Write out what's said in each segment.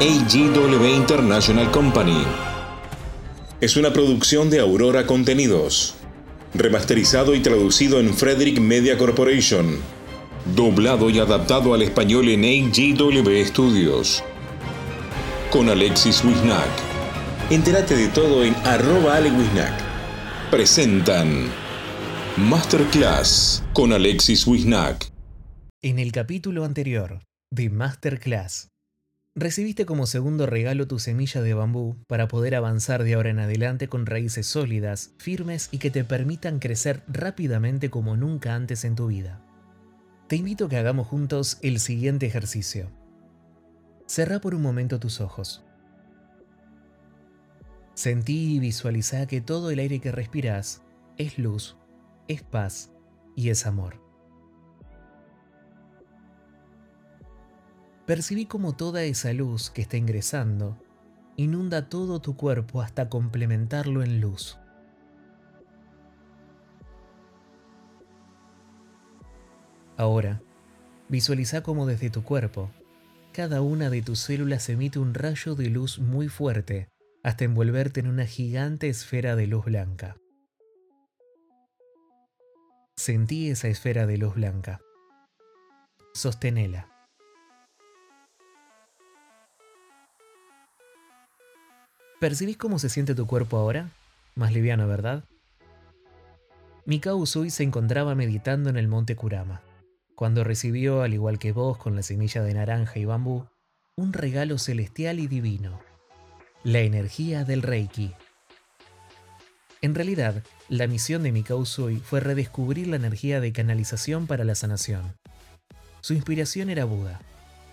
AGW International Company. Es una producción de Aurora Contenidos. Remasterizado y traducido en Frederick Media Corporation. Doblado y adaptado al español en AGW Studios. Con Alexis Wisnack. Entérate de todo en arroba. Presentan Masterclass con Alexis Wisnack. En el capítulo anterior de Masterclass, recibiste como segundo regalo tu semilla de bambú para poder avanzar de ahora en adelante con raíces sólidas, firmes y que te permitan crecer rápidamente como nunca antes en tu vida. Te invito a que hagamos juntos el siguiente ejercicio. Cerra por un momento tus ojos. Sentí y visualiza que todo el aire que respiras es luz, es paz y es amor. Percibí como toda esa luz que está ingresando inunda todo tu cuerpo hasta complementarlo en luz. Ahora, visualiza cómo desde tu cuerpo, cada una de tus células emite un rayo de luz muy fuerte hasta envolverte en una gigante esfera de luz blanca. Sentí esa esfera de luz blanca. Sostenela. ¿Percibís cómo se siente tu cuerpo ahora? Más liviano, ¿verdad? Mikao Usui se encontraba meditando en el monte Kurama, cuando recibió, al igual que vos con la semilla de naranja y bambú, un regalo celestial y divino, la energía del Reiki. En realidad, la misión de Mikao Usui fue redescubrir la energía de canalización para la sanación. Su inspiración era Buda.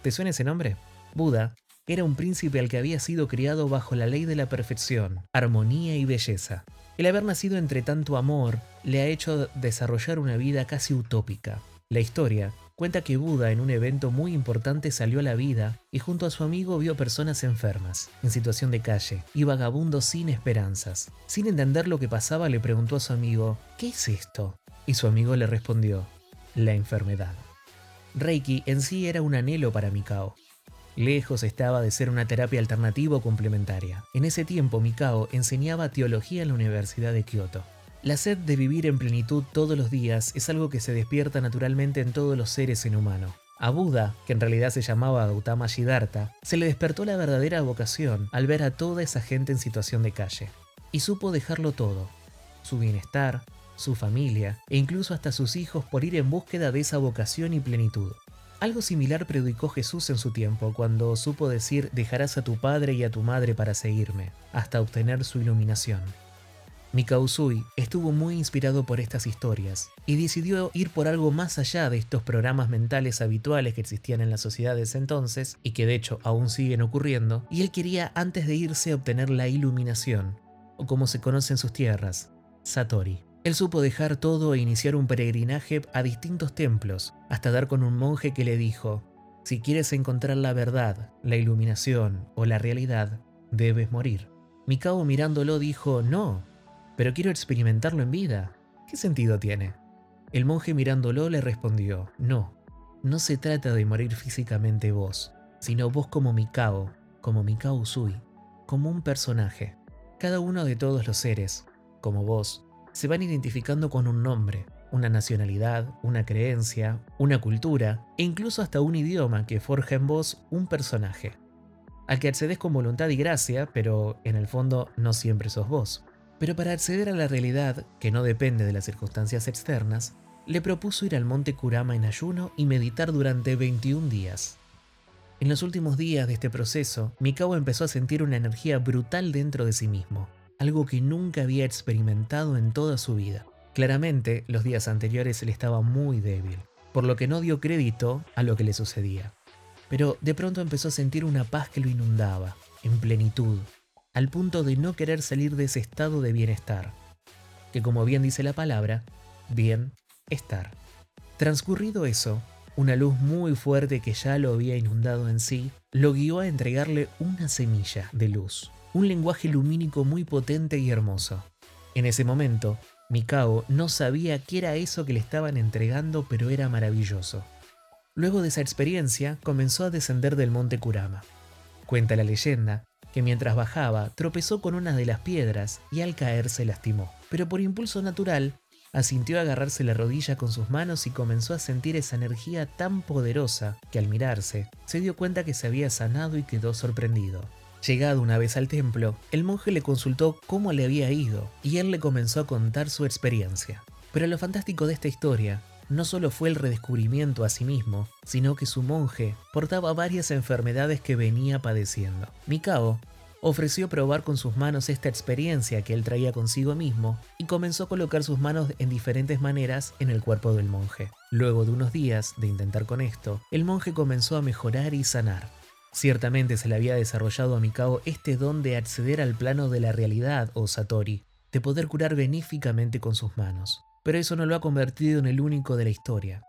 ¿Te suena ese nombre? Buda era un príncipe al que había sido criado bajo la ley de la perfección, armonía y belleza. El haber nacido entre tanto amor le ha hecho desarrollar una vida casi utópica. La historia cuenta que Buda en un evento muy importante salió a la vida y junto a su amigo vio personas enfermas, en situación de calle y vagabundos sin esperanzas. Sin entender lo que pasaba le preguntó a su amigo, ¿qué es esto? Y su amigo le respondió, la enfermedad. Reiki en sí era un anhelo para Mikao, Lejos estaba de ser una terapia alternativa o complementaria. En ese tiempo Mikao enseñaba teología en la Universidad de Kioto. La sed de vivir en plenitud todos los días es algo que se despierta naturalmente en todos los seres en humano. A Buda, que en realidad se llamaba Gautama Siddhartha, se le despertó la verdadera vocación al ver a toda esa gente en situación de calle. Y supo dejarlo todo, su bienestar, su familia e incluso hasta sus hijos por ir en búsqueda de esa vocación y plenitud. Algo similar predicó Jesús en su tiempo, cuando supo decir, dejarás a tu padre y a tu madre para seguirme, hasta obtener su iluminación. Mikausui estuvo muy inspirado por estas historias y decidió ir por algo más allá de estos programas mentales habituales que existían en las sociedades entonces y que de hecho aún siguen ocurriendo, y él quería antes de irse obtener la iluminación, o como se conoce en sus tierras, Satori. Él supo dejar todo e iniciar un peregrinaje a distintos templos, hasta dar con un monje que le dijo, si quieres encontrar la verdad, la iluminación o la realidad, debes morir. Mikao mirándolo dijo, no, pero quiero experimentarlo en vida. ¿Qué sentido tiene? El monje mirándolo le respondió, no, no se trata de morir físicamente vos, sino vos como Mikao, como Mikao Usui, como un personaje. Cada uno de todos los seres, como vos, se van identificando con un nombre, una nacionalidad, una creencia, una cultura e incluso hasta un idioma que forja en vos un personaje, al que accedes con voluntad y gracia, pero en el fondo no siempre sos vos. Pero para acceder a la realidad, que no depende de las circunstancias externas, le propuso ir al monte Kurama en ayuno y meditar durante 21 días. En los últimos días de este proceso, Mikao empezó a sentir una energía brutal dentro de sí mismo algo que nunca había experimentado en toda su vida. Claramente, los días anteriores él estaba muy débil, por lo que no dio crédito a lo que le sucedía. Pero de pronto empezó a sentir una paz que lo inundaba, en plenitud, al punto de no querer salir de ese estado de bienestar, que como bien dice la palabra, bien estar. Transcurrido eso, una luz muy fuerte que ya lo había inundado en sí, lo guió a entregarle una semilla de luz, un lenguaje lumínico muy potente y hermoso. En ese momento, Mikao no sabía qué era eso que le estaban entregando, pero era maravilloso. Luego de esa experiencia, comenzó a descender del monte Kurama. Cuenta la leyenda que mientras bajaba tropezó con una de las piedras y al caer se lastimó. Pero por impulso natural, asintió a agarrarse la rodilla con sus manos y comenzó a sentir esa energía tan poderosa que al mirarse se dio cuenta que se había sanado y quedó sorprendido. Llegado una vez al templo, el monje le consultó cómo le había ido y él le comenzó a contar su experiencia. Pero lo fantástico de esta historia no solo fue el redescubrimiento a sí mismo, sino que su monje portaba varias enfermedades que venía padeciendo. Mikao ofreció probar con sus manos esta experiencia que él traía consigo mismo y comenzó a colocar sus manos en diferentes maneras en el cuerpo del monje. Luego de unos días de intentar con esto, el monje comenzó a mejorar y sanar. Ciertamente se le había desarrollado a Mikao este don de acceder al plano de la realidad o Satori, de poder curar benéficamente con sus manos. Pero eso no lo ha convertido en el único de la historia.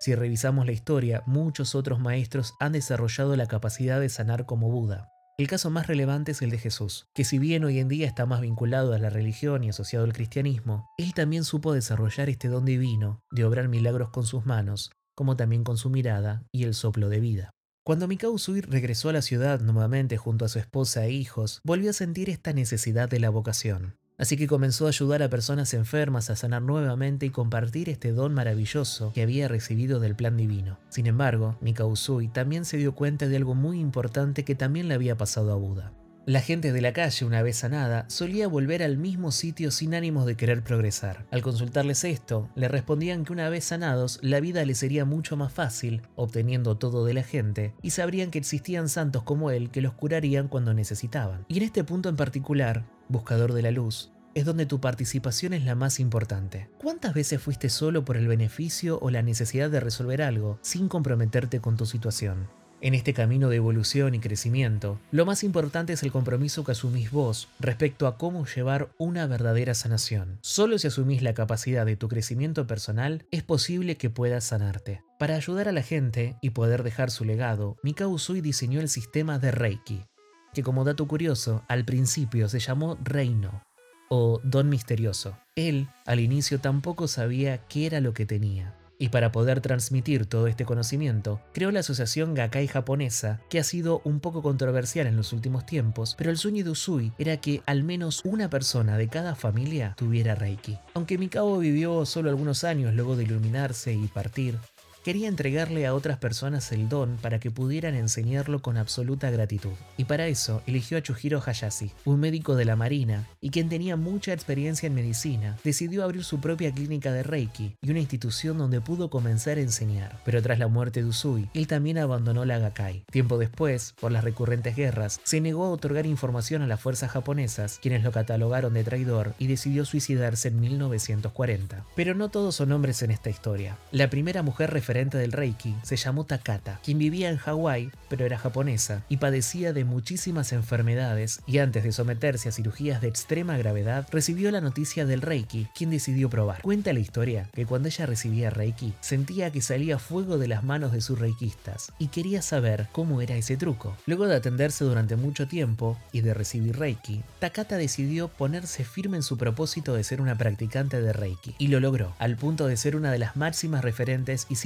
Si revisamos la historia, muchos otros maestros han desarrollado la capacidad de sanar como Buda. El caso más relevante es el de Jesús, que si bien hoy en día está más vinculado a la religión y asociado al cristianismo, él también supo desarrollar este don divino de obrar milagros con sus manos, como también con su mirada y el soplo de vida. Cuando Mikao Usui regresó a la ciudad nuevamente junto a su esposa e hijos, volvió a sentir esta necesidad de la vocación. Así que comenzó a ayudar a personas enfermas a sanar nuevamente y compartir este don maravilloso que había recibido del plan divino. Sin embargo, Mikao Usui también se dio cuenta de algo muy importante que también le había pasado a Buda. La gente de la calle, una vez sanada, solía volver al mismo sitio sin ánimos de querer progresar. Al consultarles esto, le respondían que una vez sanados, la vida les sería mucho más fácil, obteniendo todo de la gente, y sabrían que existían santos como él que los curarían cuando necesitaban. Y en este punto en particular, buscador de la luz, es donde tu participación es la más importante. ¿Cuántas veces fuiste solo por el beneficio o la necesidad de resolver algo sin comprometerte con tu situación? En este camino de evolución y crecimiento, lo más importante es el compromiso que asumís vos respecto a cómo llevar una verdadera sanación. Solo si asumís la capacidad de tu crecimiento personal, es posible que puedas sanarte. Para ayudar a la gente y poder dejar su legado, Mikao Usui diseñó el sistema de Reiki, que como dato curioso, al principio se llamó Reino o Don Misterioso. Él, al inicio, tampoco sabía qué era lo que tenía. Y para poder transmitir todo este conocimiento, creó la asociación Gakai japonesa, que ha sido un poco controversial en los últimos tiempos, pero el sueño de Usui era que al menos una persona de cada familia tuviera Reiki. Aunque Mikao vivió solo algunos años luego de iluminarse y partir, quería entregarle a otras personas el don para que pudieran enseñarlo con absoluta gratitud. Y para eso eligió a Chujiro Hayashi, un médico de la Marina y quien tenía mucha experiencia en medicina. Decidió abrir su propia clínica de Reiki y una institución donde pudo comenzar a enseñar. Pero tras la muerte de Usui, él también abandonó la Gakai. Tiempo después, por las recurrentes guerras, se negó a otorgar información a las fuerzas japonesas, quienes lo catalogaron de traidor y decidió suicidarse en 1940. Pero no todos son hombres en esta historia. La primera mujer referente del Reiki se llamó Takata, quien vivía en Hawái, pero era japonesa, y padecía de muchísimas enfermedades, y antes de someterse a cirugías de extrema gravedad, recibió la noticia del Reiki, quien decidió probar. Cuenta la historia que cuando ella recibía Reiki, sentía que salía fuego de las manos de sus reikistas, y quería saber cómo era ese truco. Luego de atenderse durante mucho tiempo y de recibir Reiki, Takata decidió ponerse firme en su propósito de ser una practicante de Reiki, y lo logró, al punto de ser una de las máximas referentes y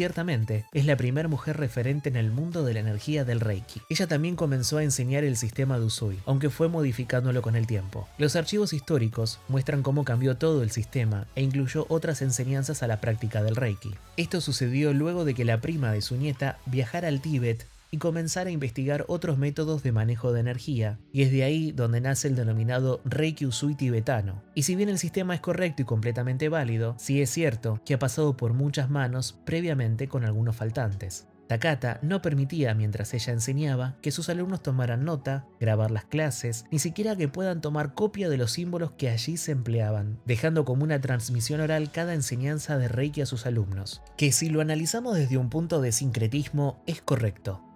es la primera mujer referente en el mundo de la energía del Reiki. Ella también comenzó a enseñar el sistema de Usui, aunque fue modificándolo con el tiempo. Los archivos históricos muestran cómo cambió todo el sistema e incluyó otras enseñanzas a la práctica del Reiki. Esto sucedió luego de que la prima de su nieta viajara al Tíbet y comenzar a investigar otros métodos de manejo de energía, y es de ahí donde nace el denominado Reiki Usui tibetano. Y si bien el sistema es correcto y completamente válido, sí es cierto que ha pasado por muchas manos previamente con algunos faltantes. Takata no permitía, mientras ella enseñaba, que sus alumnos tomaran nota, grabar las clases, ni siquiera que puedan tomar copia de los símbolos que allí se empleaban, dejando como una transmisión oral cada enseñanza de Reiki a sus alumnos, que si lo analizamos desde un punto de sincretismo es correcto.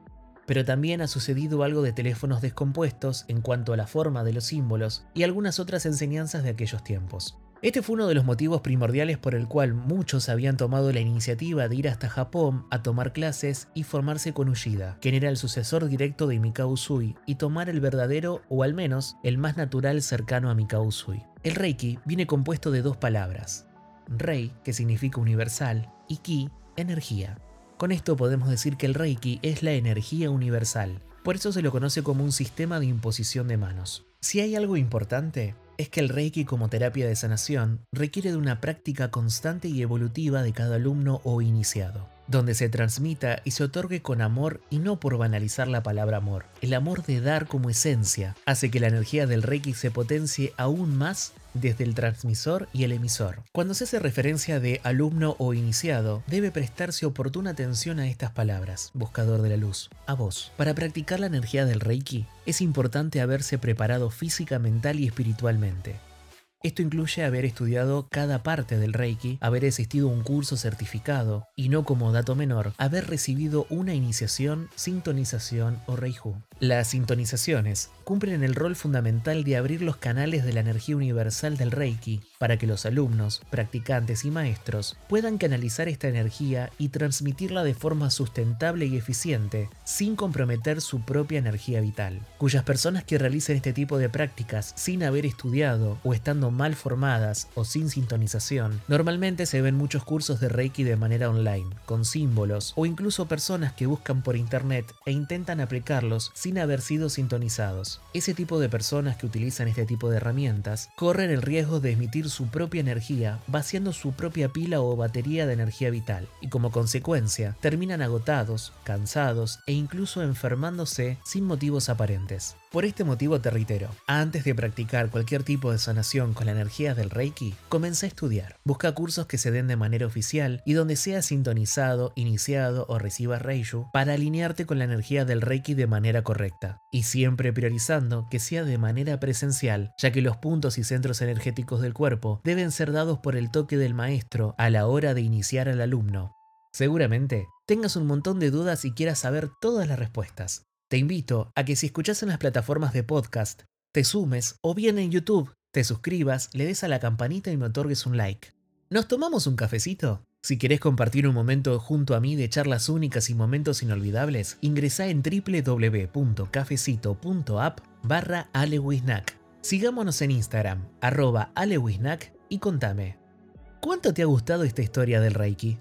Pero también ha sucedido algo de teléfonos descompuestos en cuanto a la forma de los símbolos y algunas otras enseñanzas de aquellos tiempos. Este fue uno de los motivos primordiales por el cual muchos habían tomado la iniciativa de ir hasta Japón a tomar clases y formarse con Ushida, quien era el sucesor directo de Mikao Usui, y tomar el verdadero o al menos el más natural cercano a Mikao Usui. El Reiki viene compuesto de dos palabras, Rei, que significa universal, y Ki, energía. Con esto podemos decir que el Reiki es la energía universal, por eso se lo conoce como un sistema de imposición de manos. Si hay algo importante, es que el Reiki como terapia de sanación requiere de una práctica constante y evolutiva de cada alumno o iniciado donde se transmita y se otorgue con amor y no por banalizar la palabra amor. El amor de dar como esencia hace que la energía del Reiki se potencie aún más desde el transmisor y el emisor. Cuando se hace referencia de alumno o iniciado, debe prestarse oportuna atención a estas palabras, buscador de la luz, a vos. Para practicar la energía del Reiki, es importante haberse preparado física, mental y espiritualmente. Esto incluye haber estudiado cada parte del Reiki, haber asistido a un curso certificado y no como dato menor, haber recibido una iniciación, sintonización o Reiju. Las sintonizaciones cumplen el rol fundamental de abrir los canales de la energía universal del Reiki para que los alumnos, practicantes y maestros puedan canalizar esta energía y transmitirla de forma sustentable y eficiente sin comprometer su propia energía vital. Cuyas personas que realicen este tipo de prácticas sin haber estudiado o estando mal formadas o sin sintonización, normalmente se ven muchos cursos de Reiki de manera online, con símbolos o incluso personas que buscan por internet e intentan aplicarlos sin haber sido sintonizados. Ese tipo de personas que utilizan este tipo de herramientas corren el riesgo de emitir su propia energía vaciando su propia pila o batería de energía vital y como consecuencia terminan agotados, cansados e incluso enfermándose sin motivos aparentes. Por este motivo te reitero, antes de practicar cualquier tipo de sanación con la energía del Reiki, comienza a estudiar. Busca cursos que se den de manera oficial y donde seas sintonizado, iniciado o recibas Reiju para alinearte con la energía del Reiki de manera correcta. Y siempre priorizando que sea de manera presencial, ya que los puntos y centros energéticos del cuerpo deben ser dados por el toque del maestro a la hora de iniciar al alumno. Seguramente tengas un montón de dudas y quieras saber todas las respuestas. Te invito a que si escuchas en las plataformas de podcast, te sumes o bien en YouTube, te suscribas, le des a la campanita y me otorgues un like. ¿Nos tomamos un cafecito? Si querés compartir un momento junto a mí de charlas únicas y momentos inolvidables, ingresa en www.cafecito.app barra alewisnack. Sigámonos en Instagram, arroba alewisnack y contame, ¿cuánto te ha gustado esta historia del Reiki?